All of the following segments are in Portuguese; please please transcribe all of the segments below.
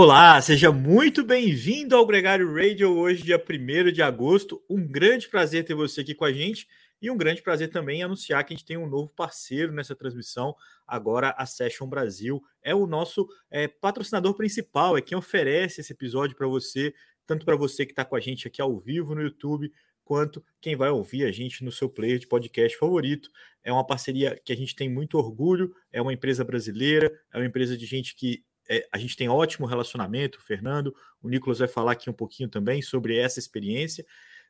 Olá, seja muito bem-vindo ao Gregário Radio, hoje, dia 1 de agosto. Um grande prazer ter você aqui com a gente e um grande prazer também anunciar que a gente tem um novo parceiro nessa transmissão. Agora, a Session Brasil é o nosso é, patrocinador principal, é quem oferece esse episódio para você, tanto para você que está com a gente aqui ao vivo no YouTube, quanto quem vai ouvir a gente no seu player de podcast favorito. É uma parceria que a gente tem muito orgulho, é uma empresa brasileira, é uma empresa de gente que é, a gente tem ótimo relacionamento, o Fernando, o Nicolas vai falar aqui um pouquinho também sobre essa experiência.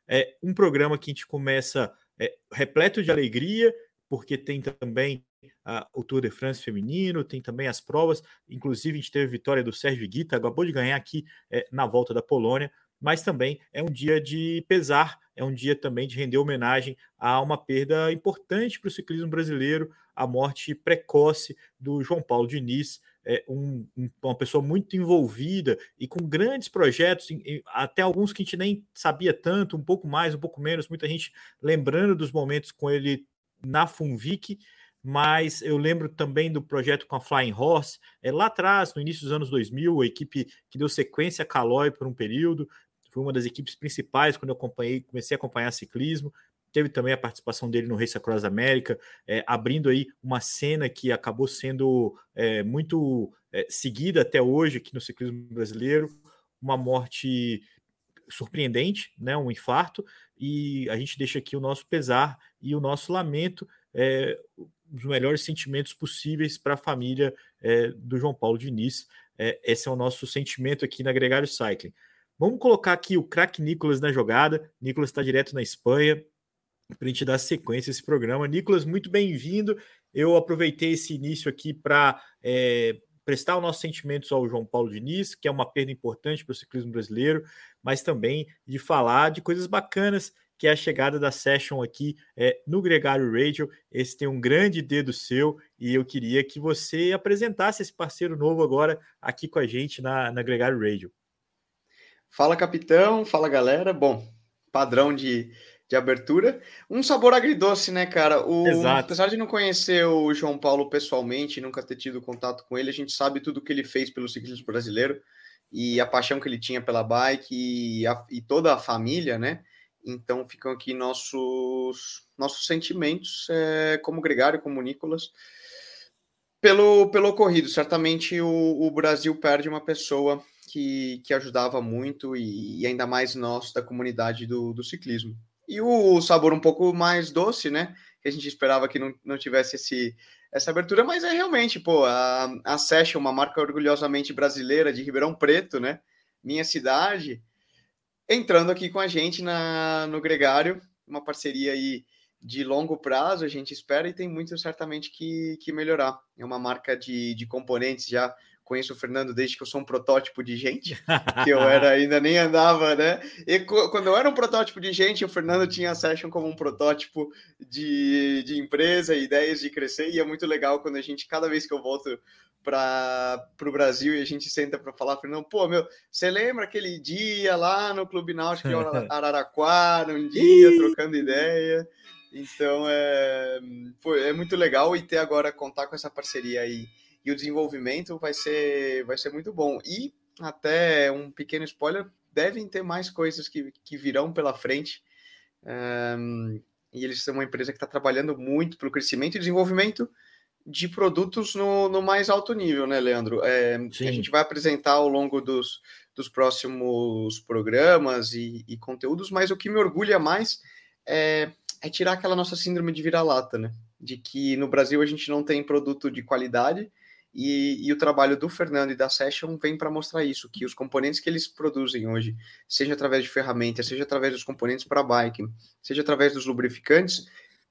É um programa que a gente começa é, repleto de alegria, porque tem também a, o Tour de France feminino, tem também as provas, inclusive a gente teve a vitória do Sérgio Guita, acabou de ganhar aqui é, na volta da Polônia, mas também é um dia de pesar, é um dia também de render homenagem a uma perda importante para o ciclismo brasileiro, a morte precoce do João Paulo Diniz, é, um, uma pessoa muito envolvida e com grandes projetos, até alguns que a gente nem sabia tanto, um pouco mais, um pouco menos, muita gente lembrando dos momentos com ele na Funvic, mas eu lembro também do projeto com a Flying Horse, é, lá atrás, no início dos anos 2000, a equipe que deu sequência a Caloi por um período, foi uma das equipes principais quando eu acompanhei, comecei a acompanhar ciclismo, teve também a participação dele no Race Across America, é, abrindo aí uma cena que acabou sendo é, muito é, seguida até hoje aqui no ciclismo brasileiro, uma morte surpreendente, né, um infarto, e a gente deixa aqui o nosso pesar e o nosso lamento, é, os melhores sentimentos possíveis para a família é, do João Paulo Diniz. É, esse é o nosso sentimento aqui na Gregário Cycling. Vamos colocar aqui o craque Nicolas na jogada. Nicolas está direto na Espanha, para a gente dar sequência a esse programa. Nicolas, muito bem-vindo. Eu aproveitei esse início aqui para é, prestar os nossos sentimentos ao João Paulo Diniz, que é uma perda importante para o ciclismo brasileiro, mas também de falar de coisas bacanas, que é a chegada da Session aqui é, no Gregário Radio. Esse tem um grande dedo seu e eu queria que você apresentasse esse parceiro novo agora aqui com a gente na, na Gregário Radio. Fala, capitão. Fala, galera. Bom, padrão de de abertura. Um sabor agridoce, né, cara? O, Exato. Apesar de não conhecer o João Paulo pessoalmente, nunca ter tido contato com ele, a gente sabe tudo que ele fez pelo ciclismo brasileiro e a paixão que ele tinha pela bike e, a, e toda a família, né? Então ficam aqui nossos nossos sentimentos é, como Gregário, como Nicolas, pelo, pelo ocorrido. Certamente o, o Brasil perde uma pessoa que, que ajudava muito e, e ainda mais nós da comunidade do, do ciclismo. E o sabor um pouco mais doce, né? Que a gente esperava que não, não tivesse esse, essa abertura, mas é realmente, pô, a, a Session, uma marca orgulhosamente brasileira de Ribeirão Preto, né? Minha cidade, entrando aqui com a gente na, no Gregário, uma parceria aí de longo prazo, a gente espera e tem muito certamente que, que melhorar. É uma marca de, de componentes já conheço o Fernando desde que eu sou um protótipo de gente, que eu era ainda nem andava, né? E quando eu era um protótipo de gente, o Fernando tinha a Session como um protótipo de, de empresa, ideias de crescer, e é muito legal quando a gente, cada vez que eu volto para o Brasil e a gente senta para falar, Fernando, pô, meu, você lembra aquele dia lá no Clube Náutico de Araraquara, um dia trocando ideia? Então é, foi, é muito legal e ter agora contar com essa parceria aí e o desenvolvimento vai ser, vai ser muito bom. E até um pequeno spoiler, devem ter mais coisas que, que virão pela frente. Um, e eles são uma empresa que está trabalhando muito para o crescimento e desenvolvimento de produtos no, no mais alto nível, né, Leandro? É, a gente vai apresentar ao longo dos, dos próximos programas e, e conteúdos, mas o que me orgulha mais é, é tirar aquela nossa síndrome de vira-lata, né? De que no Brasil a gente não tem produto de qualidade e, e, o trabalho do Fernando e da Session vem para mostrar isso, que os componentes que eles produzem hoje, seja através de ferramentas, seja através dos componentes para bike, seja através dos lubrificantes,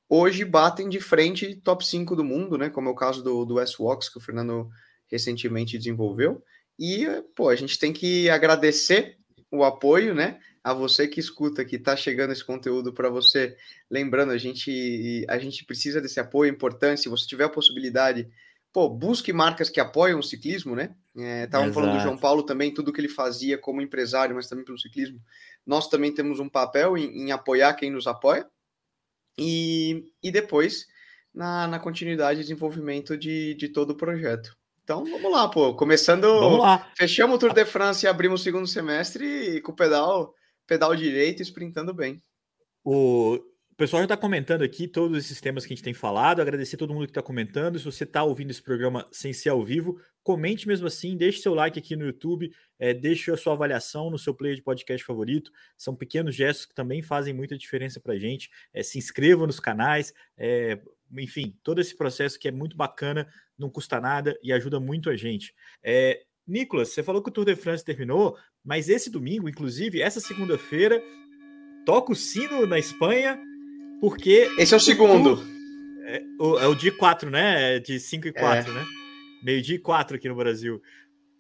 hoje batem de frente top 5 do mundo, né? Como é o caso do, do S-Wax, que o Fernando recentemente desenvolveu. E, pô, a gente tem que agradecer o apoio, né? A você que escuta, que está chegando esse conteúdo para você. Lembrando, a gente, a gente precisa desse apoio importante. Se você tiver a possibilidade pô, busque marcas que apoiam o ciclismo, né? Estavam é, falando do João Paulo também, tudo que ele fazia como empresário, mas também pelo ciclismo. Nós também temos um papel em, em apoiar quem nos apoia. E, e depois, na, na continuidade e desenvolvimento de, de todo o projeto. Então vamos lá, pô. Começando. Vamos lá. Fechamos o Tour de France e abrimos o segundo semestre e com o pedal, pedal direito, sprintando bem. O pessoal já está comentando aqui todos esses temas que a gente tem falado. Agradecer todo mundo que está comentando. Se você está ouvindo esse programa sem ser ao vivo, comente mesmo assim, deixe seu like aqui no YouTube, é, deixe a sua avaliação no seu player de podcast favorito. São pequenos gestos que também fazem muita diferença para a gente. É, se inscreva nos canais, é, enfim, todo esse processo que é muito bacana não custa nada e ajuda muito a gente. É, Nicolas, você falou que o Tour de France terminou, mas esse domingo, inclusive, essa segunda-feira, toca o sino na Espanha, porque. Esse é o segundo. É o, é o dia 4, né? É de 5 e 4, é. né? Meio-dia e 4 aqui no Brasil.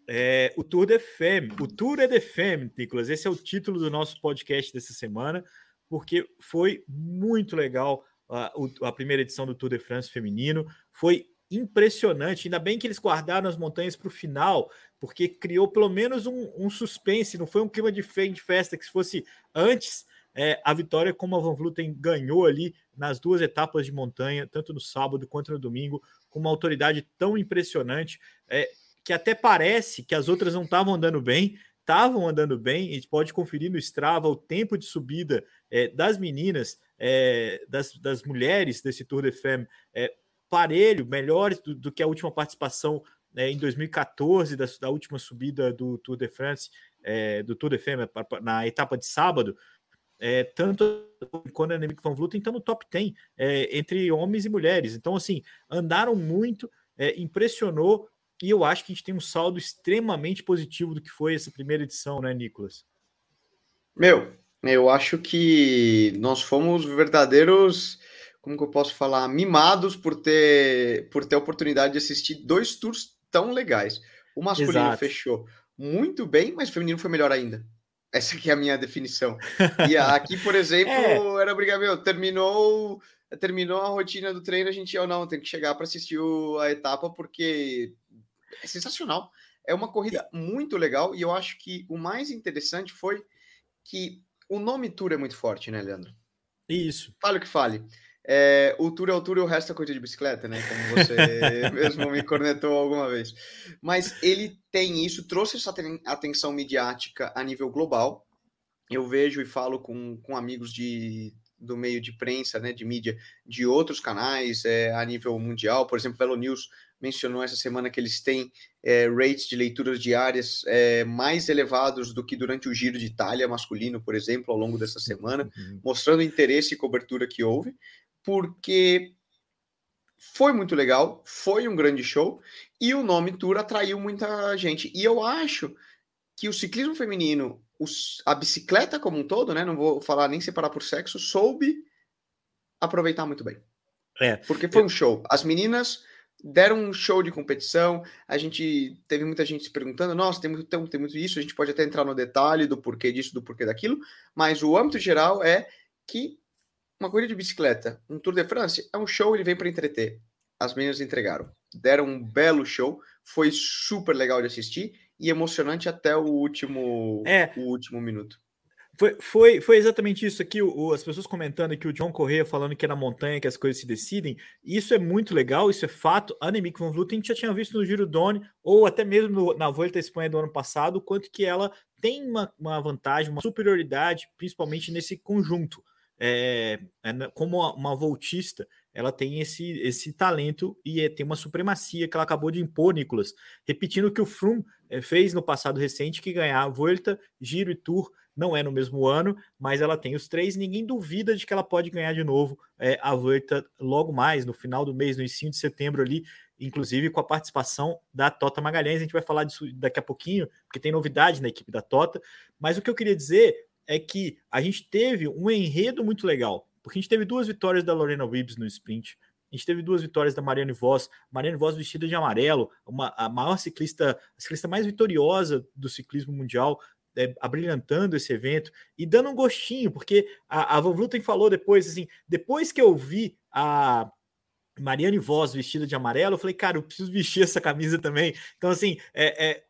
É, o Tour de Femme. O Tour de Femme, Nicolas. Esse é o título do nosso podcast dessa semana, porque foi muito legal a, a primeira edição do Tour de France feminino. Foi impressionante. Ainda bem que eles guardaram as montanhas para o final, porque criou pelo menos um, um, suspense. Não foi um clima de festa que se fosse antes é, a vitória, como a Van Vluten ganhou ali nas duas etapas de montanha, tanto no sábado quanto no domingo, com uma autoridade tão impressionante é, que até parece que as outras não estavam andando bem. Estavam andando bem, gente pode conferir no Strava o tempo de subida é, das meninas, é, das, das mulheres desse Tour de Femme, é, parelho, melhores do, do que a última participação né, em 2014, da, da, última subida do Tour de France, é, do Tour de Femme, na etapa de sábado, é, tanto quando a Annemiek van Vleuten está no top 10 é, entre homens e mulheres. Então, assim, andaram muito, é, impressionou, e eu acho que a gente tem um saldo extremamente positivo do que foi essa primeira edição, né, Nicolas? Meu, eu acho que nós fomos verdadeiros como que eu posso falar, mimados por ter por ter a oportunidade de assistir dois tours tão legais. O masculino Exato. fechou muito bem, mas o feminino foi melhor ainda. Essa aqui é a minha definição. E aqui, por exemplo, é. era brigar, meu, terminou, terminou a rotina do treino, a gente ou não, tem que chegar para assistir o, a etapa porque é sensacional. É uma corrida muito legal e eu acho que o mais interessante foi que o nome Tour é muito forte, né, Leandro? Isso. Fale o que fale. É, o tour é o tour e o resto é coisa de bicicleta, né? Como você mesmo me cornetou alguma vez. Mas ele tem isso, trouxe essa atenção midiática a nível global. Eu vejo e falo com, com amigos de, do meio de prensa, né, de mídia, de outros canais é, a nível mundial. Por exemplo, Velo News mencionou essa semana que eles têm é, rates de leituras diárias é, mais elevados do que durante o Giro de Itália masculino, por exemplo, ao longo dessa semana, uhum. mostrando o interesse e cobertura que houve porque foi muito legal, foi um grande show e o nome Tour atraiu muita gente. E eu acho que o ciclismo feminino, os, a bicicleta como um todo, né? Não vou falar nem separar por sexo, soube aproveitar muito bem. É. Porque foi um show. As meninas deram um show de competição. A gente teve muita gente se perguntando: nossa, tem muito, tem, tem muito isso. A gente pode até entrar no detalhe do porquê disso, do porquê daquilo. Mas o âmbito geral é que uma corrida de bicicleta, um Tour de France, é um show, ele vem para entreter. As meninas entregaram. Deram um belo show, foi super legal de assistir e emocionante até o último, é. o último minuto. Foi, foi, foi exatamente isso aqui, o, as pessoas comentando que o John Correia falando que é na montanha que as coisas se decidem. Isso é muito legal, isso é fato. A Annemiek van Vleuten já tinha visto no Giro Doni, ou até mesmo no, na Volta à Espanha do ano passado, quanto que ela tem uma, uma vantagem, uma superioridade, principalmente nesse conjunto é, é, como uma voltista, ela tem esse, esse talento e é, tem uma supremacia que ela acabou de impor, Nicolas. Repetindo o que o Froome é, fez no passado recente, que ganhar a Volta, Giro e Tour não é no mesmo ano, mas ela tem os três. Ninguém duvida de que ela pode ganhar de novo é, a Volta logo mais, no final do mês, no início de setembro ali, inclusive com a participação da Tota Magalhães. A gente vai falar disso daqui a pouquinho, porque tem novidade na equipe da Tota. Mas o que eu queria dizer é que a gente teve um enredo muito legal, porque a gente teve duas vitórias da Lorena Wibbs no sprint, a gente teve duas vitórias da Mariane Voss, Mariane Voss vestida de amarelo, uma, a maior ciclista, a ciclista mais vitoriosa do ciclismo mundial, é, abrilhantando esse evento e dando um gostinho, porque a, a Van Vluten falou depois, assim, depois que eu vi a Mariane Voss vestida de amarelo, eu falei, cara, eu preciso vestir essa camisa também. Então, assim, é, é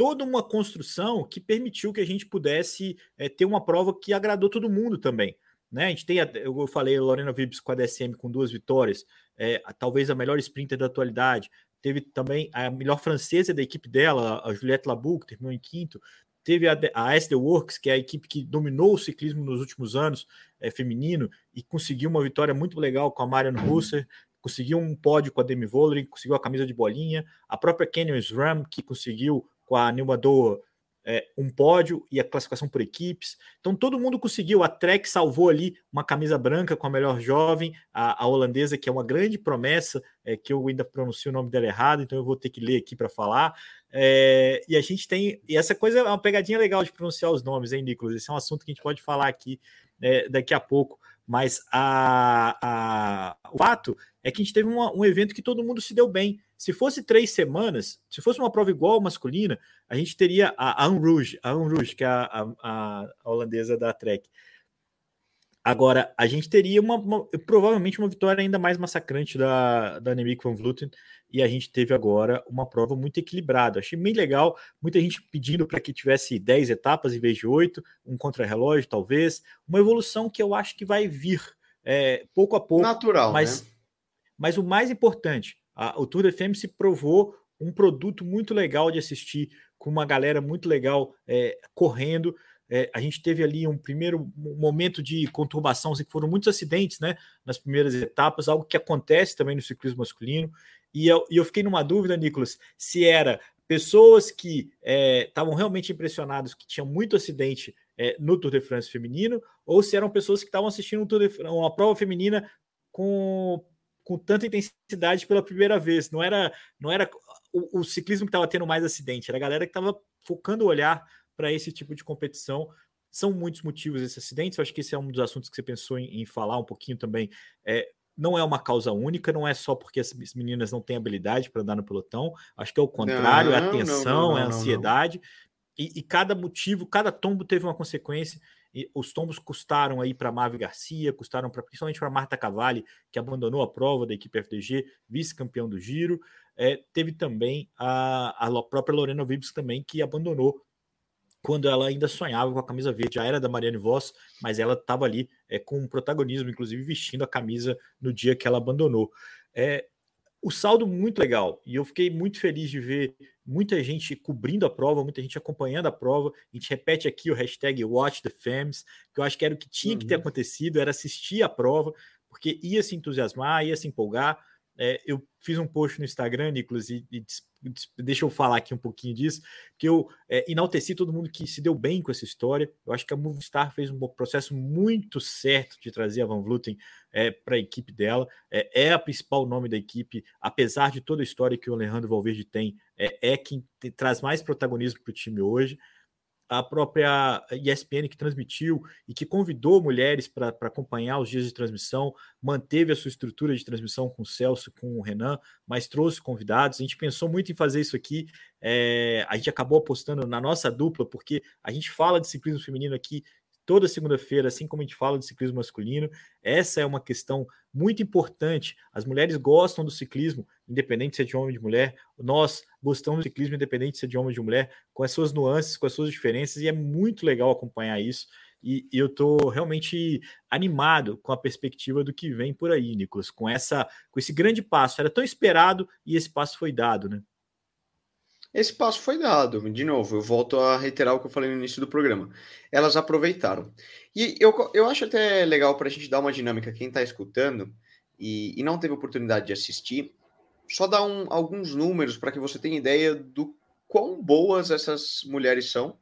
toda uma construção que permitiu que a gente pudesse é, ter uma prova que agradou todo mundo também. Né? A gente tem, eu falei, Lorena Vibbs com a DSM com duas vitórias, é, talvez a melhor sprinter da atualidade. teve também a melhor francesa da equipe dela, a Juliette Labou, que terminou em quinto, teve a, a SD Works, que é a equipe que dominou o ciclismo nos últimos anos, é, feminino, e conseguiu uma vitória muito legal com a Marion Husser, conseguiu um pódio com a Demi Vollering, conseguiu a camisa de bolinha, a própria Canyon SRAM, que conseguiu com a Nilma Doa é, um pódio e a classificação por equipes. Então todo mundo conseguiu. A Trek salvou ali uma camisa branca com a melhor jovem, a, a holandesa, que é uma grande promessa, é, que eu ainda pronuncio o nome dela errado, então eu vou ter que ler aqui para falar. É, e a gente tem. E essa coisa é uma pegadinha legal de pronunciar os nomes, hein, Nicolas? Esse é um assunto que a gente pode falar aqui é, daqui a pouco. Mas a, a, o fato é que a gente teve uma, um evento que todo mundo se deu bem. Se fosse três semanas, se fosse uma prova igual masculina, a gente teria a Anrouge, a Anrouge, que é a, a, a holandesa da Trek. Agora, a gente teria uma, uma, provavelmente uma vitória ainda mais massacrante da, da Annemiek van Vleuten, e a gente teve agora uma prova muito equilibrada. Achei bem legal, muita gente pedindo para que tivesse 10 etapas em vez de 8, um contra-relógio talvez, uma evolução que eu acho que vai vir é, pouco a pouco. Natural, mas, né? Mas o mais importante, a, o Tour de FM se provou um produto muito legal de assistir, com uma galera muito legal é, correndo, é, a gente teve ali um primeiro momento de conturbação, assim, que foram muitos acidentes né, nas primeiras etapas, algo que acontece também no ciclismo masculino. E eu, e eu fiquei numa dúvida, Nicolas, se era pessoas que estavam é, realmente impressionadas, que tinham muito acidente é, no Tour de France feminino, ou se eram pessoas que estavam assistindo um Tour de, uma prova feminina com, com tanta intensidade pela primeira vez. Não era, não era o, o ciclismo que estava tendo mais acidente, era a galera que estava focando o olhar para esse tipo de competição. São muitos motivos esses acidentes. Eu acho que esse é um dos assuntos que você pensou em, em falar um pouquinho também. É, não é uma causa única, não é só porque as meninas não têm habilidade para andar no pelotão. Acho que é o contrário, não, é a tensão, não, não, é a ansiedade. E, e, cada motivo, cada tombo teve uma consequência. Os tombos custaram aí para Mavi Garcia, custaram pra, principalmente para Marta Cavalli, que abandonou a prova da equipe FDG, vice-campeão do Giro. É, teve também a, a própria Lorena Vibes também, que abandonou quando ela ainda sonhava com a camisa verde. Já era da Mariane Voss, mas ela estava ali é, com um protagonismo, inclusive vestindo a camisa no dia que ela abandonou. É, o saldo muito legal e eu fiquei muito feliz de ver muita gente cobrindo a prova, muita gente acompanhando a prova. A gente repete aqui o hashtag Watch the que eu acho que era o que tinha uhum. que ter uhum. acontecido, era assistir a prova, porque ia se entusiasmar, ia se empolgar. É, eu fiz um post no Instagram, Nicolas, e, e deixa eu falar aqui um pouquinho disso, que eu é, enalteci todo mundo que se deu bem com essa história. Eu acho que a Movistar fez um processo muito certo de trazer a Van Vluten é, para a equipe dela. É, é, a principal nome da equipe, apesar de toda a história que o Alejandro Valverde tem, é, é quem te, traz mais protagonismo para o time hoje a própria ESPN que transmitiu e que convidou mulheres para acompanhar os dias de transmissão, manteve a sua estrutura de transmissão com o Celso, com o Renan, mas trouxe convidados. A gente pensou muito em fazer isso aqui. É, a gente acabou apostando na nossa dupla, porque a gente fala de ciclismo feminino aqui toda segunda-feira, assim como a gente fala de ciclismo masculino. Essa é uma questão muito importante. As mulheres gostam do ciclismo, independente se é de homem ou de mulher. Nós gostamos do ciclismo, independente se é de homem ou de mulher, com as suas nuances, com as suas diferenças, e é muito legal acompanhar isso. E, e eu estou realmente animado com a perspectiva do que vem por aí, Nicolas, com essa, com esse grande passo. Era tão esperado e esse passo foi dado, né? Esse passo foi dado. De novo, eu volto a reiterar o que eu falei no início do programa. Elas aproveitaram. E eu, eu acho até legal para a gente dar uma dinâmica, quem está escutando e, e, não teve oportunidade de assistir, só dar um, alguns números para que você tenha ideia do quão boas essas mulheres são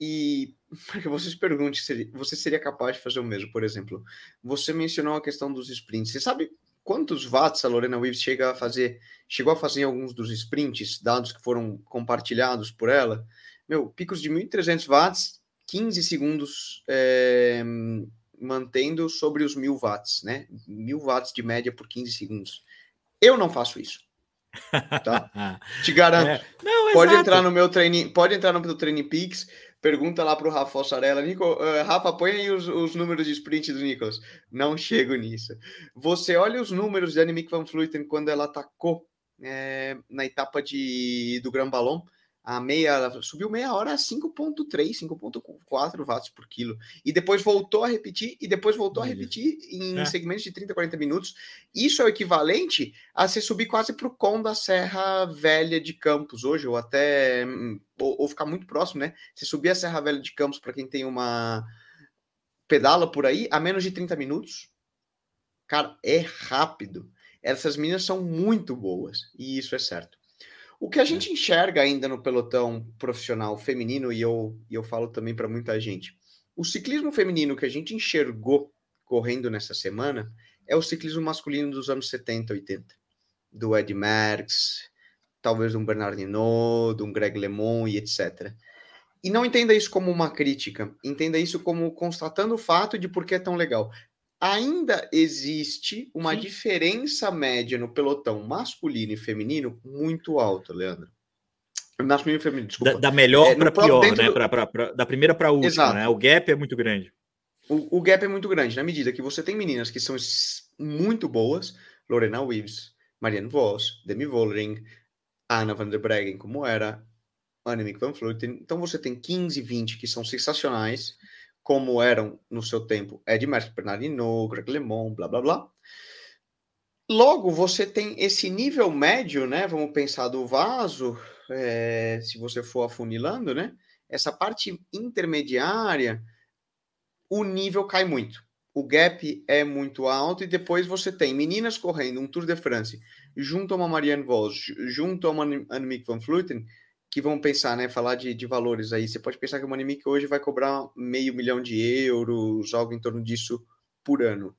e para que você se pergunte se você seria capaz de fazer o mesmo, por exemplo. Você mencionou a questão dos sprints. Você sabe quantos watts a Lorena Weaves chega a fazer, chegou a fazer em alguns dos sprints, dados que foram compartilhados por ela? Meu, picos de 1.300 watts, 15 segundos é, mantendo sobre os 1.000 watts, né? 1.000 watts de média por 15 segundos. Eu não faço isso. Tá? Te garanto. É. Não, pode exato. entrar no meu training, pode entrar no meu Training Peaks, Pergunta lá para o Rafa Fossarella. Nico, uh, Rafa, põe aí os, os, números de sprint do Nicolas. Não chego nisso. Você olha os números de Annemiek van Vleuten quando ela atacou é, na etapa de, do Grand Ballon. A meia, subiu meia hora a 5.3, 5.4 watts por quilo. E depois voltou a repetir, e depois voltou a repetir em é. segmentos de 30, 40 minutos. Isso é o equivalente a você subir quase para o com da Serra Velha de Campos hoje, ou até, ou, ou ficar muito próximo, né? Você subir a Serra Velha de Campos, para quem tem uma pedala por aí, a menos de 30 minutos. Cara, é rápido. Essas meninas são muito boas, e isso é certo. O que a é. gente enxerga ainda no pelotão profissional feminino, e eu, e eu falo também para muita gente, o ciclismo feminino que a gente enxergou correndo nessa semana é o ciclismo masculino dos anos 70, 80. Do Ed Merckx, talvez um Bernard Hinault, um Greg LeMond e etc. E não entenda isso como uma crítica, entenda isso como constatando o fato de por que é tão legal ainda existe uma Sim. diferença média no pelotão masculino e feminino muito alta, Leandro. Masculino e feminino, desculpa. Da, da melhor é, para pior, né? Do... Pra, pra, pra, da primeira para a última, Exato. né? O gap é muito grande. O, o, gap é muito grande, na medida que você tem meninas que são muito boas, Lorena Weaves, Marianne Vos, Demi Vollering, Anna van der Breggen, como era, Annemiek van Vleuten. Então você tem 15, 20 que são sensacionais, como eram no seu tempo Ed Merckx, Bernardino, Greg LeMond, blá blá blá. Logo, você tem esse nível médio, né? Vamos pensar do vaso, é, se você for afunilando, né? Essa parte intermediária, o nível cai muito. O gap é muito alto e depois você tem meninas correndo um Tour de France junto a uma Marianne Vos, junto a uma Annemiek van Vleuten, que vão pensar, né? Falar de, de valores aí. Você pode pensar que o Monimic hoje vai cobrar meio milhão de euros, algo em torno disso por ano.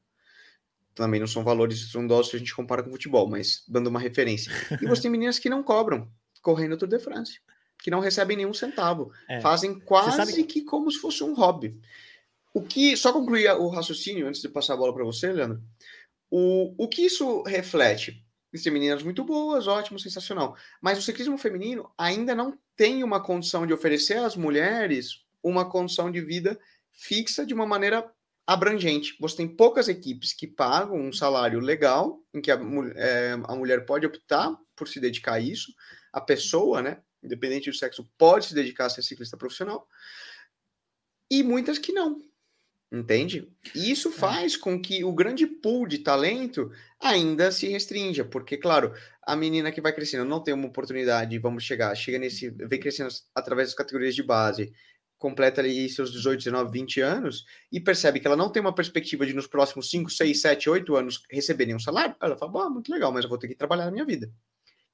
Também não são valores estrondosos se a gente compara com futebol, mas dando uma referência. E você tem meninas que não cobram, correndo o Tour de France, que não recebem nenhum centavo. É. Fazem quase que como se fosse um hobby. O que, só concluir o raciocínio antes de passar a bola para você, Leandro. O, o que isso reflete? Existem meninas muito boas, ótimo, sensacional. Mas o ciclismo feminino ainda não tem uma condição de oferecer às mulheres uma condição de vida fixa de uma maneira abrangente. Você tem poucas equipes que pagam um salário legal, em que a, é, a mulher pode optar por se dedicar a isso, a pessoa, né, independente do sexo, pode se dedicar a ser ciclista profissional, e muitas que não. Entende? E isso é. faz com que o grande pool de talento ainda se restrinja, porque, claro, a menina que vai crescendo não tem uma oportunidade, vamos chegar, chega nesse, vem crescendo através das categorias de base, completa ali seus 18, 19, 20 anos e percebe que ela não tem uma perspectiva de nos próximos 5, 6, 7, 8 anos receber nenhum salário, ela fala, ah, muito legal, mas eu vou ter que trabalhar na minha vida.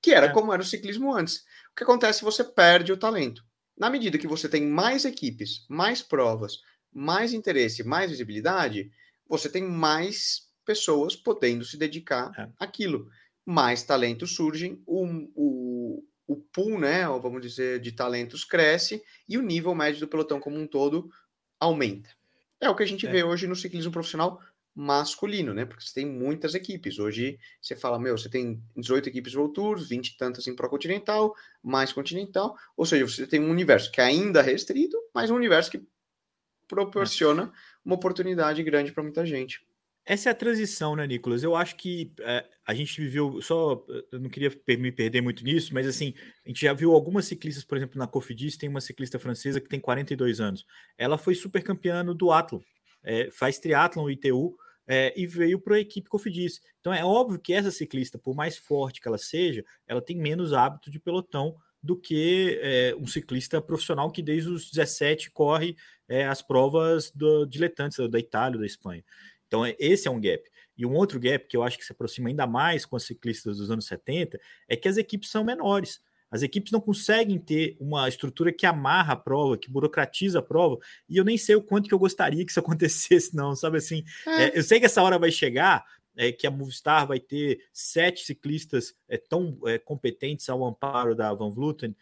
Que era é. como era o ciclismo antes. O que acontece? Você perde o talento. Na medida que você tem mais equipes, mais provas, mais interesse, mais visibilidade, você tem mais pessoas podendo se dedicar é. àquilo. Mais talentos surgem, o, o, o pool, né, ou vamos dizer, de talentos cresce e o nível médio do pelotão como um todo aumenta. É o que a gente é. vê hoje no ciclismo profissional masculino, né? Porque você tem muitas equipes. Hoje você fala, meu, você tem 18 equipes World Tours, 20 e tantas em Pro Continental, mais Continental, ou seja, você tem um universo que é ainda restrito, mas um universo que proporciona uma oportunidade grande para muita gente. Essa é a transição, né, Nicolas? Eu acho que é, a gente viveu, só, eu não queria me perder muito nisso, mas assim, a gente já viu algumas ciclistas, por exemplo, na Cofidis, tem uma ciclista francesa que tem 42 anos. Ela foi super campeã do Athlon, é, faz triatlon ITU, é, e veio para a equipe Cofidis. Então é óbvio que essa ciclista, por mais forte que ela seja, ela tem menos hábito de pelotão do que é, um ciclista profissional que desde os 17 corre é, as provas do, diletantes da Itália, da Espanha. Então, é, esse é um gap. E um outro gap que eu acho que se aproxima ainda mais com as ciclistas dos anos 70 é que as equipes são menores. As equipes não conseguem ter uma estrutura que amarra a prova, que burocratiza a prova, e eu nem sei o quanto que eu gostaria que isso acontecesse, não, sabe assim? É. É, eu sei que essa hora vai chegar, é, que a Movistar vai ter sete ciclistas é, tão é, competentes ao amparo da Van Vleuten,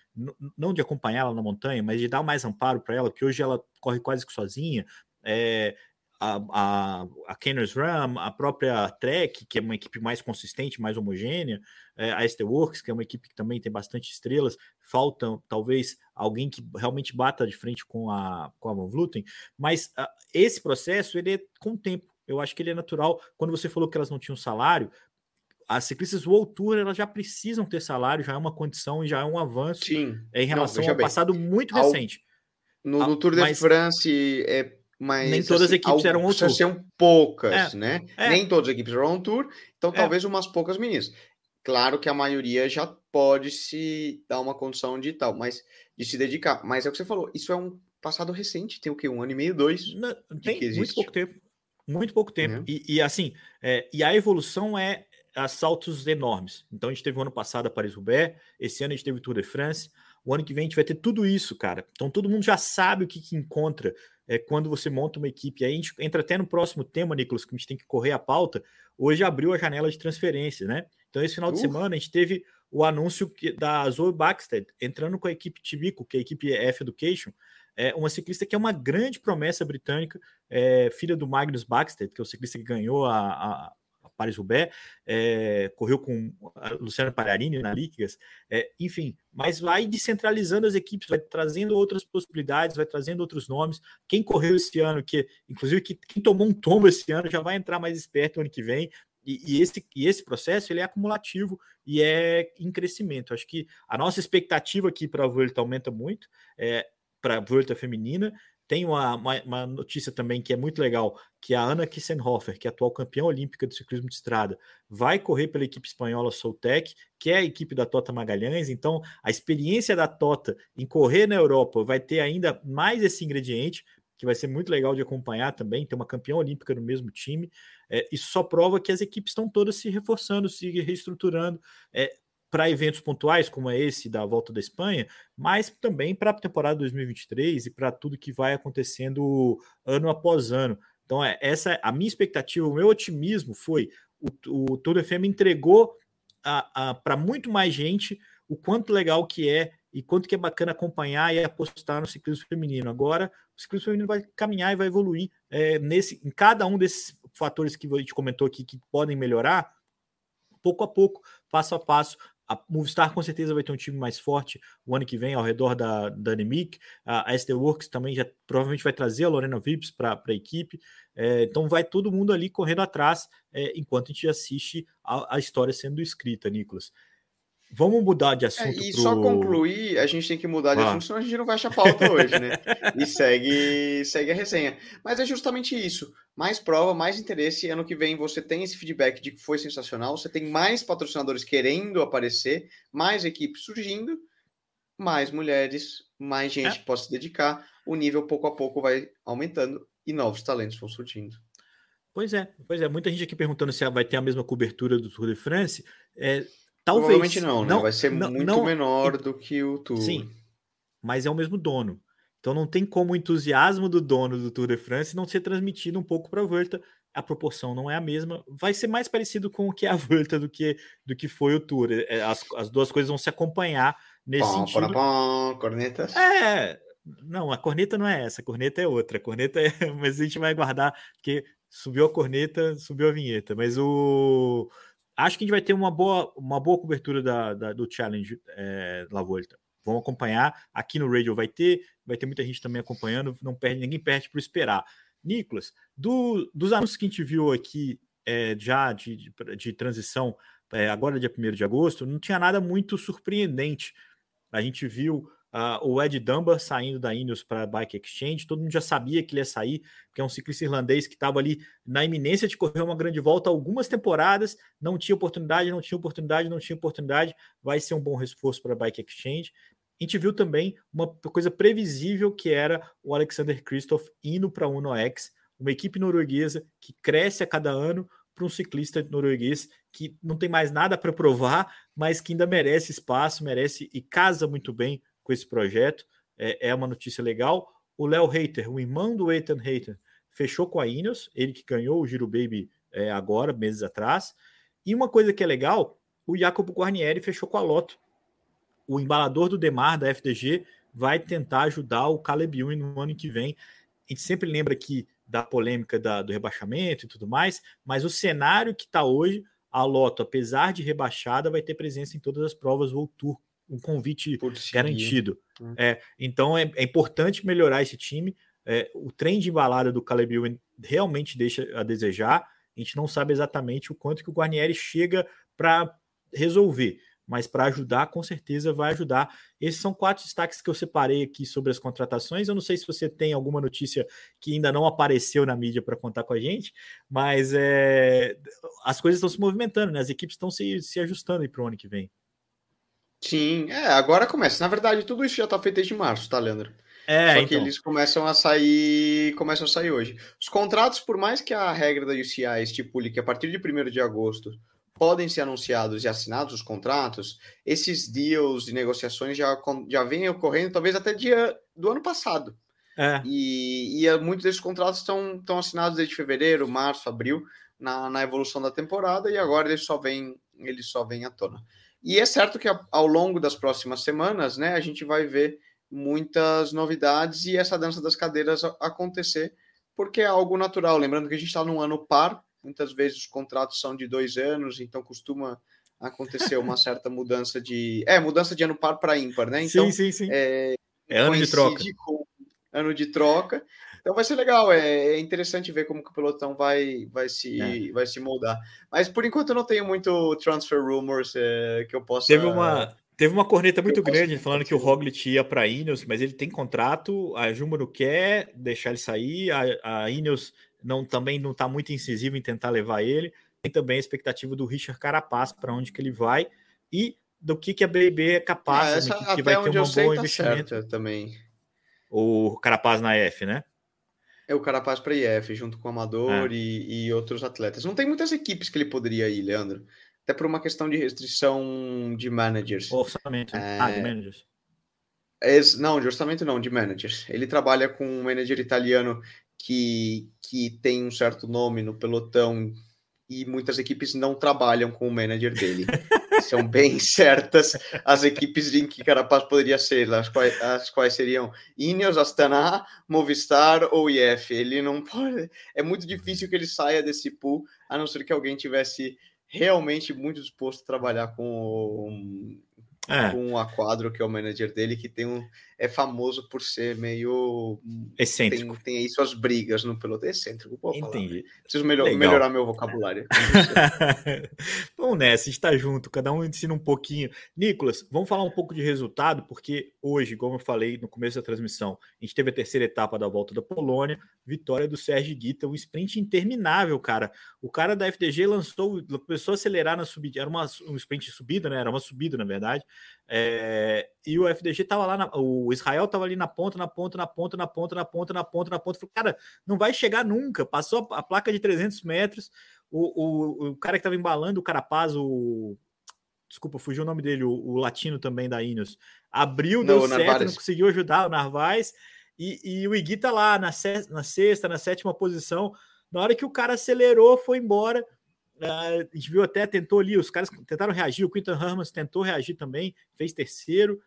não de acompanhar ela na montanha, mas de dar mais amparo para ela, que hoje ela corre quase que sozinha. É, a, a, a Ram, a própria Trek, que é uma equipe mais consistente, mais homogênea, é, a ST Works, que é uma equipe que também tem bastante estrelas, falta talvez alguém que realmente bata de frente com a, com a Van Vleuten, mas uh, esse processo ele é com o tempo. Eu acho que ele é natural. Quando você falou que elas não tinham salário, as ciclistas World Tour elas já precisam ter salário, já é uma condição e já é um avanço Sim. em relação Não, ao bem. passado muito ao, recente. No, no Tour de France é mas nem todas assim, as equipes eram on tour. São poucas, é, né? É. Nem todas as equipes eram on tour, então é. talvez umas poucas meninas. Claro que a maioria já pode se dar uma condição de tal, mas de se dedicar. Mas é o que você falou, isso é um passado recente, tem o quê? Um ano e meio, dois? Não, tem muito pouco tempo. Muito pouco tempo. Uhum. E, e, assim, é, e a evolução é a saltos enormes. Então a gente teve o ano passado a Paris-Roubaix, esse ano a gente teve o Tour de France, o ano que vem a gente vai ter tudo isso, cara. Então todo mundo já sabe o que, que encontra é, quando você monta uma equipe. Aí a gente entra até no próximo tema, Nicolas, que a gente tem que correr a pauta. Hoje abriu a janela de transferência, né? Então esse final de semana a gente teve o anúncio que, da Zoe Baxter entrando com a equipe Tibico, que é a equipe F Education, é uma ciclista que é uma grande promessa britânica, é, filha do Magnus Baxter, que é o ciclista que ganhou a, a, Paris-Roubaix, é, correu com a Luciana Pararini na Liquigas, é, enfim, mas vai descentralizando as equipes, vai trazendo outras possibilidades, vai trazendo outros nomes. Quem correu esse ano, que inclusive que, quem tomou um tombo esse ano, já vai entrar mais esperto ano que vem. E, e, esse, e esse processo ele é acumulativo e é em crescimento. Acho que a nossa expectativa aqui para a Vuelta aumenta muito, é, para a Vuelta feminina, tem uma, uma, uma, notícia também que é muito legal, que a Ana Kissenhofer, que é atual campeã olímpica do ciclismo de estrada, vai correr pela equipe espanhola Soltec, que é a equipe da Tota Magalhães. Então, a experiência da Tota em correr na Europa vai ter ainda mais esse ingrediente, que vai ser muito legal de acompanhar também, ter uma campeã olímpica no mesmo time. É, isso só prova que as equipes estão todas se reforçando, se reestruturando. É, para eventos pontuais, como é esse da volta da Espanha, mas também para a temporada 2023 e para tudo que vai acontecendo ano após ano. Então, é, essa a minha expectativa, o meu otimismo foi o, o Tour FM entregou para muito mais gente o quanto legal que é e quanto que é bacana acompanhar e apostar no ciclismo feminino. Agora, o ciclismo feminino vai caminhar e vai evoluir é, nesse, em cada um desses fatores que a gente comentou aqui que podem melhorar, pouco a pouco, passo a passo, a Movistar com certeza vai ter um time mais forte o ano que vem ao redor da, da Anemic. A, SD Works também já provavelmente vai trazer a Lorena Vips para a equipe. É, então vai todo mundo ali correndo atrás é, enquanto a gente assiste a, a história sendo escrita, Nicolas. Vamos mudar de é, assunto. É, e pro... só concluir, a gente tem que mudar de ah. assunto, senão a gente não vai achar pauta hoje, né? e segue, segue a resenha. Mas é justamente isso. Mais prova, mais interesse. Ano que vem você tem esse feedback de que foi sensacional. Você tem mais patrocinadores querendo aparecer, mais equipes surgindo, mais mulheres, mais gente é. pode se dedicar. O nível pouco a pouco vai aumentando e novos talentos vão surgindo. Pois é, pois é. Muita gente aqui perguntando se vai ter a mesma cobertura do Tour de France. É, Talvez. Provavelmente não, né? Não, Vai ser não, muito não, menor do que o Tour. Sim, mas é o mesmo dono. Então não tem como o entusiasmo do dono do Tour de France não ser transmitido um pouco para a Volta. A proporção não é a mesma. Vai ser mais parecido com o que é a Volta do que, do que foi o Tour. É, as, as duas coisas vão se acompanhar nesse pom, sentido. Pom, cornetas. É, não, a corneta não é essa, a corneta é outra. A corneta é, mas a gente vai guardar porque subiu a corneta, subiu a vinheta. Mas o acho que a gente vai ter uma boa, uma boa cobertura da, da do Challenge é, La Volta. Vamos acompanhar. Aqui no Radio vai ter, vai ter muita gente também acompanhando. Não perde, ninguém perde por esperar. Nicolas, do, dos anúncios que a gente viu aqui é, já de, de, de transição, é, agora dia 1 de agosto, não tinha nada muito surpreendente. A gente viu Uh, o Ed Dunbar saindo da Ineos para a Bike Exchange, todo mundo já sabia que ele ia sair, porque é um ciclista irlandês que estava ali na iminência de correr uma grande volta algumas temporadas, não tinha oportunidade, não tinha oportunidade, não tinha oportunidade, vai ser um bom reforço para a Bike Exchange. A gente viu também uma coisa previsível que era o Alexander Kristoff indo para a Uno X, uma equipe norueguesa que cresce a cada ano para um ciclista norueguês que não tem mais nada para provar, mas que ainda merece espaço, merece e casa muito bem com esse projeto. É, é uma notícia legal. O Léo Reiter, o irmão do Ethan Reiter, fechou com a Ineos, ele que ganhou o Giro Baby é, agora, meses atrás. E uma coisa que é legal, o Jacopo Guarnieri fechou com a Lotto. O embalador do Demar, da FDG, vai tentar ajudar o Caleb Ewan no ano que vem. A gente sempre lembra aqui da polêmica da, do rebaixamento e tudo mais, mas o cenário que está hoje, a Lotto, apesar de rebaixada, vai ter presença em todas as provas World Tour um convite garantido. Hum. É, então é, é, importante melhorar esse time. É, o trem de embalada do Caleb Ewan realmente deixa a desejar. A gente não sabe exatamente o quanto que o Guarnieri chega para resolver mas para ajudar, com certeza vai ajudar. Esses são quatro destaques que eu separei aqui sobre as contratações. Eu não sei se você tem alguma notícia que ainda não apareceu na mídia para contar com a gente, mas é, as coisas estão se movimentando, né? As equipes estão se, se ajustando para o ano que vem. Sim, é, agora começa. Na verdade, tudo isso já está feito desde março, tá, Leandro? É, Só que então. eles começam a sair, começam a sair hoje. Os contratos, por mais que a regra da UCI estipule que a partir de 1 de agosto podem ser anunciados e assinados os contratos, esses deals e negociações já, já vêm ocorrendo, talvez até dia do ano passado. É. E, e muitos desses contratos estão, estão assinados desde fevereiro, março, abril, na, na evolução da temporada, e agora eles só vêm, eles só vêm à tona. E é certo que ao longo das próximas semanas, né, a gente vai ver muitas novidades e essa dança das cadeiras acontecer, porque é algo natural. Lembrando que a gente está num ano par, Muitas vezes os contratos são de dois anos, então costuma acontecer uma certa mudança de. É, mudança de ano par para ímpar, né? Então, sim, sim, sim. É, é ano de troca. ano de troca. Então vai ser legal, é, é, interessante ver como que o pelotão vai, vai, se, é. vai se moldar. Mas por enquanto eu não tenho muito transfer rumors é, que eu possa. Teve uma, teve uma corneta muito grande falando que o Roglic ia para a Ineos, mas ele tem contrato, a Jumbo não quer deixar ele sair, a, a Ineos não também não está muito incisivo em tentar levar ele. Tem também a expectativa do Richard Carapaz para onde que ele vai e do que, que a BB é capaz, ah, essa, né, que, que vai ter um bom tá investimento. também. O Carapaz na EF, né? É o Carapaz para IF, junto com o Amador é. e, e, outros atletas. Não tem muitas equipes que ele poderia ir, Leandro. Até por uma questão de restrição de managers. Orçamento. É... Ah, de managers. É, não, de orçamento não, de managers. Ele trabalha com um manager italiano que, que tem um certo nome no pelotão e muitas equipes não trabalham com o manager dele. São bem certas as equipes em que Carapaz poderia ser, as quais, as quais seriam Ineos, Astana, Movistar ou IF. Ele não pode. É muito difícil que ele saia desse pool, a não ser que alguém tivesse realmente muito disposto a trabalhar com é. com a Quadro, que é o manager dele, que tem um, é famoso por ser meio excêntrico. Tem, tem aí suas brigas no piloto. excêntrico, pô, Entendi. Preciso melhor, melhorar meu vocabulário. Vamos nessa, está junto, cada um ensina um pouquinho. Nicolas, vamos falar um pouco de resultado, porque hoje, como eu falei no começo da transmissão, a gente teve a terceira etapa da volta da Polônia, vitória do Sérgio Guita, um sprint interminável, cara. O cara da FDG lançou, começou a acelerar na subida, era uma, um sprint subida, né? Era uma subida, na verdade. É, e o FDG tava lá, na, o Israel tava ali na ponta, na ponta, na ponta, na ponta, na ponta, na ponta, na ponta. Falei, cara, não vai chegar nunca. Passou a, a placa de 300 metros. O, o, o cara que tava embalando o Carapaz, o. Desculpa, fugiu o nome dele, o, o latino também da Ineos. Abriu, deu não, certo, não conseguiu ajudar o Narvaez. E, e o Igui tá lá na, se, na sexta, na sétima posição. Na hora que o cara acelerou, foi embora. Uh, a gente viu até, tentou ali, os caras tentaram reagir, o Quinton Hermans tentou reagir também, fez terceiro.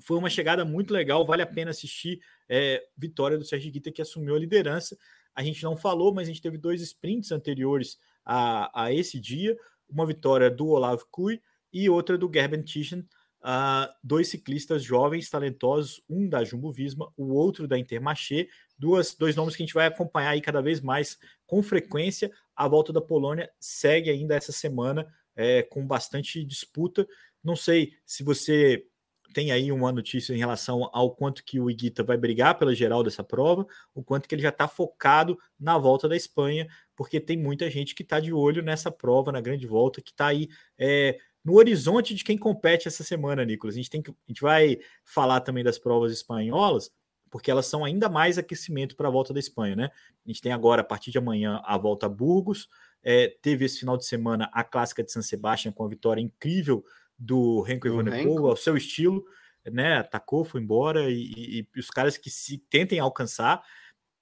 Foi uma chegada muito legal, vale a pena assistir. É, vitória do Sérgio Guita que assumiu a liderança. A gente não falou, mas a gente teve dois sprints anteriores a, a esse dia. Uma vitória do Olavo Kui e outra do Gerben Tischen, uh, dois ciclistas jovens, talentosos, um da Jumbo Visma, o outro da Intermarché, duas, dois nomes que a gente vai acompanhar aí cada vez mais com frequência. A volta da Polônia segue ainda essa semana é, com bastante disputa. Não sei se você tem aí uma notícia em relação ao quanto que o Iguita vai brigar pela geral dessa prova, o quanto que ele já está focado na volta da Espanha, porque tem muita gente que está de olho nessa prova, na grande volta, que está aí é, no horizonte de quem compete essa semana, Nicolas. A gente, tem que, a gente vai falar também das provas espanholas, porque elas são ainda mais aquecimento para a volta da Espanha, né? A gente tem agora, a partir de amanhã, a volta a Burgos. É, teve esse final de semana a clássica de San Sebastián com a vitória incrível do Renko Evenepoel, ao seu estilo, né? Atacou, foi embora, e, e, e os caras que se tentem alcançar.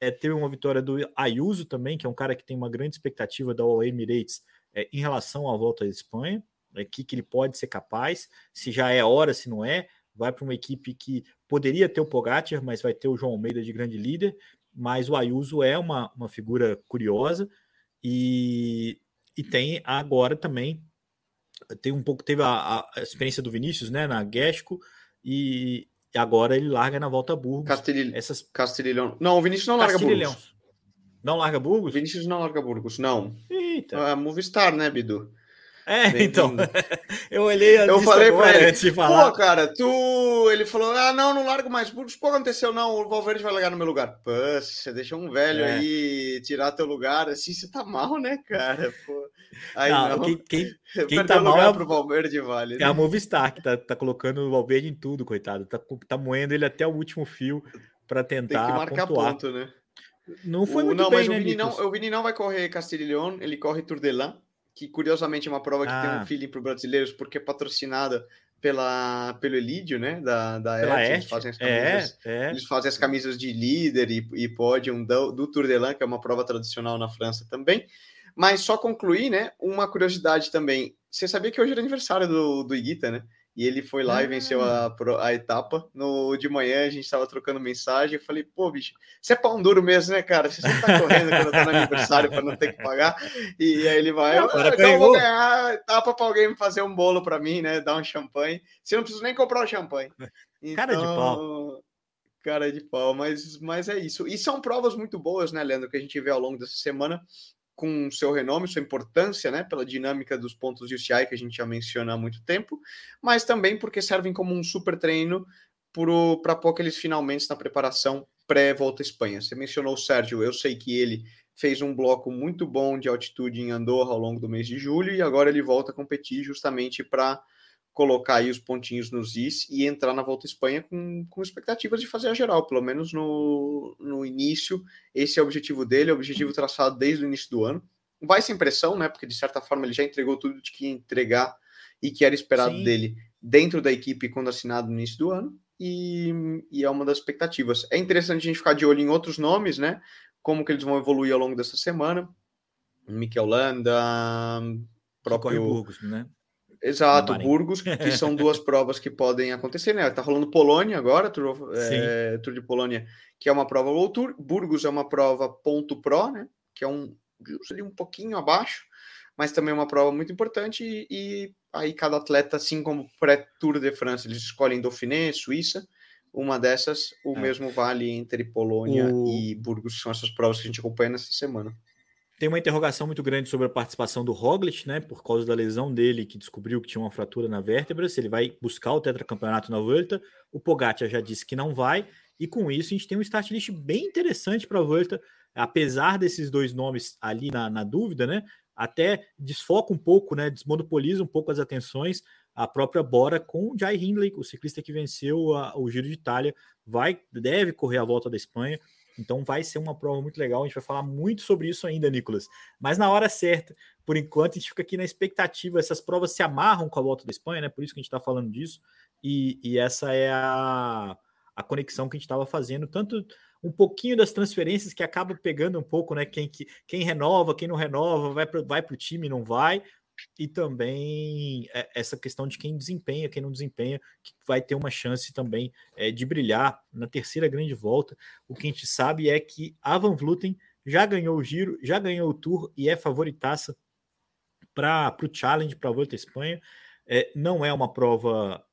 É, teve uma vitória do Ayuso também, que é um cara que tem uma grande expectativa da All Emirates é, em relação à volta da Espanha. É, que, que ele pode ser capaz, se já é hora, se não é vai para uma equipe que poderia ter o Pogacar, mas vai ter o João Almeida de grande líder, mas o Ayuso é uma, uma figura curiosa e, e tem agora também tem um pouco teve a, a experiência do Vinícius, né, na Guesco e, e agora ele larga na volta a Burgos. Castilhão. Essas Castilhão. Não, o Vinícius não larga Burgos. Não larga Burgos? Vinícius não larga Burgos, não. Eita. É Movistar, né, Bidu? É, então. eu olhei a Eu falei para ele antes de falar. Pô, cara, tu. Ele falou: ah, não, não largo mais Burgos. Pô, aconteceu, não. O Valverde vai largar no meu lugar. Pô, você deixou um velho é. aí tirar teu lugar. Assim, você tá mal, né, cara? Pô. Aí não, não. Quem, quem, quem tá mal é pro Valverde vale. Né? É a Movistar que tá, tá colocando o Valverde em tudo, coitado. Tá, tá moendo ele até o último fio para tentar. Tem que marcar pontuar. ponto, né? Não foi o, muito não, bem, mas né, o Vini, não, o Vini não vai correr Castilho León, ele corre Tour de que curiosamente é uma prova que ah. tem um ah. feeling para os brasileiros, porque é patrocinada pela, pelo Elídio, né? Da, da Pela eles fazem as camisas, é, é. Eles fazem as camisas de líder e, e pódio do, do Tour de Lan, que é uma prova tradicional na França também. Mas só concluir, né? Uma curiosidade também. Você sabia que hoje era aniversário do, do Iguita, né? E ele foi lá ah. e venceu a, ah. a etapa. No de manhã a gente estava trocando mensagem. Eu falei, pô, bicho, você é pão duro mesmo, né, cara? Você sempre tá correndo quando eu tô no aniversário para não ter que pagar. E aí ele vai, ah, então eu vou ganhar a etapa para alguém fazer um bolo para mim, né? Dar um champanhe. Você não precisa nem comprar o champanhe. Então, cara de pau. Cara de pau, mas, mas é isso. E são provas muito boas, né, Leandro, que a gente vê ao longo dessa semana com seu renome, sua importância, né, pela dinâmica dos pontos de UCI que a gente já menciona há muito tempo, mas também porque servem como um super treino para aqueles finalmente na preparação pré-volta à Espanha. Você mencionou o Sérgio, eu sei que ele fez um bloco muito bom de altitude em Andorra ao longo do mês de julho e agora ele volta a competir justamente para colocar aí os pontinhos nos is e entrar na Volta à Espanha com, com expectativas de fazer a geral, pelo menos no, no início. Esse é o objetivo dele, é o objetivo traçado desde o início do ano. Vai sem pressão, né? Porque de certa forma ele já entregou tudo de que ia entregar e que era esperado Sim. dele dentro da equipe quando assinado no início do ano. E, e, é uma das expectativas. É interessante a gente ficar de olho em outros nomes, né? Como que eles vão evoluir ao longo dessa semana. Mikel Landa, próprio Burgos, né? Exato, Burgos, que são duas provas que podem acontecer, né? Tá rolando Polônia agora, Tour, é, Tour de Polônia, que é uma prova World Tour. Burgos é uma prova ponto pro, né? Que é um um pouquinho abaixo, mas também é uma prova muito importante. E, e aí cada atleta, assim como pré-Tour de France, eles escolhem Dauphiné, Suíça. Uma dessas, o é. mesmo vale entre Polônia o... e Burgos, são essas provas que a gente acompanha nessa semana. Tem uma interrogação muito grande sobre a participação do Roglic, né? Por causa da lesão dele, que descobriu que tinha uma fratura na vértebra, se ele vai buscar o tetracampeonato na Volta. O Pogacar já disse que não vai, e com isso a gente tem um start list bem interessante para a Volta, apesar desses dois nomes ali na, na, dúvida, né? Até desfoca um pouco, né? Desmonopoliza um pouco as atenções. A própria Bora com o Jai Hindley, o ciclista que venceu a, o Giro de Itália, vai deve correr a volta da Espanha. Então vai ser uma prova muito legal. A gente vai falar muito sobre isso ainda, Nicolas. Mas na hora certa, por enquanto, a gente fica aqui na expectativa. Essas provas se amarram com a volta da Espanha, né? Por isso que a gente está falando disso. E, e, essa é a, a conexão que a gente estava fazendo, tanto um pouquinho das transferências que acaba pegando um pouco, né? Quem, que, quem renova, quem não renova, vai para vai o time, não vai e também é, essa questão de quem desempenha, quem não desempenha, que vai ter uma chance também é, de brilhar na terceira grande volta. O que a gente sabe é que a Van Vluten já ganhou o Giro, já ganhou o Tour e é favoritaça para o Challenge, para a Volta à Espanha. É, não é uma prova.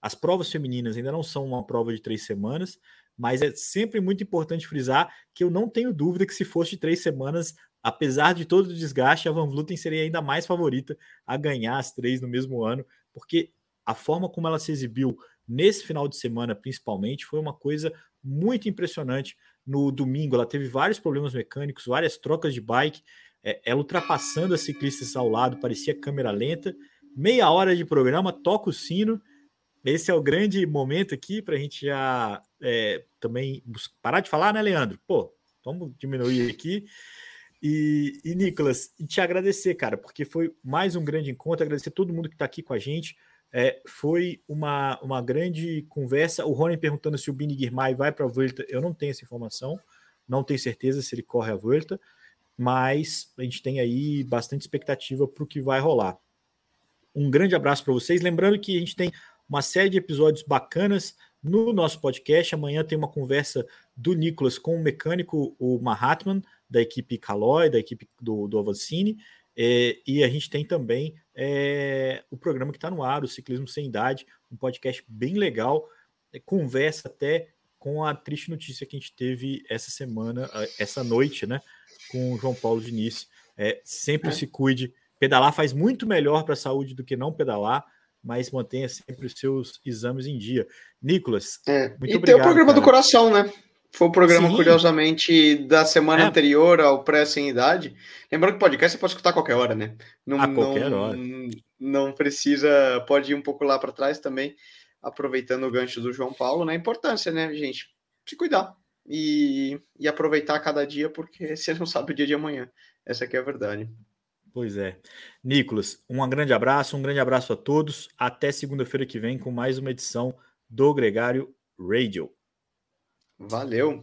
As provas femininas ainda não são uma prova de três semanas, mas é sempre muito importante frisar que eu não tenho dúvida que se fosse de três semanas, apesar de todo o desgaste, a Van Vluten seria ainda mais favorita a ganhar as três no mesmo ano, porque a forma como ela se exibiu nesse final de semana, principalmente, foi uma coisa muito impressionante. No domingo, ela teve vários problemas mecânicos, várias trocas de bike, é, ela ultrapassando as ciclistas ao lado, parecia câmera lenta. Meia hora de programa, toca o sino. Esse é o grande momento aqui para a gente já é, também parar de falar, né, Leandro? Pô, vamos diminuir aqui. E, e Nicolas, te agradecer, cara, porque foi mais um grande encontro, agradecer todo mundo que está aqui com a gente. É, foi uma, uma grande conversa. O Rony perguntando se o Bini Guirmay vai para a Volta. Eu não tenho essa informação, não tenho certeza se ele corre a Volta, mas a gente tem aí bastante expectativa para o que vai rolar. Um grande abraço para vocês. Lembrando que a gente tem uma série de episódios bacanas no nosso podcast. Amanhã tem uma conversa do Nicolas com o mecânico, o Mahatman da equipe Caloi, da equipe do, do Avancini, é, e a gente tem também é, o programa que está no ar, o Ciclismo Sem Idade, um podcast bem legal, é, conversa até com a triste notícia que a gente teve essa semana, essa noite, né, com o João Paulo Diniz. É, sempre se cuide, Pedalar faz muito melhor para a saúde do que não pedalar, mas mantenha sempre os seus exames em dia. Nicolas, é, muito e obrigado. E tem o programa cara. do coração, né? Foi o programa, Sim. curiosamente, da semana é. anterior ao pré-sem idade. Lembrando que podcast você pode escutar a qualquer hora, né? Não, a qualquer não, hora. Não precisa, pode ir um pouco lá para trás também, aproveitando o gancho do João Paulo, né? A importância, né, gente? Se cuidar e, e aproveitar cada dia, porque você não sabe o dia de amanhã. Essa aqui é a verdade. Pois é. Nicolas, um grande abraço, um grande abraço a todos. Até segunda-feira que vem com mais uma edição do Gregário Radio. Valeu!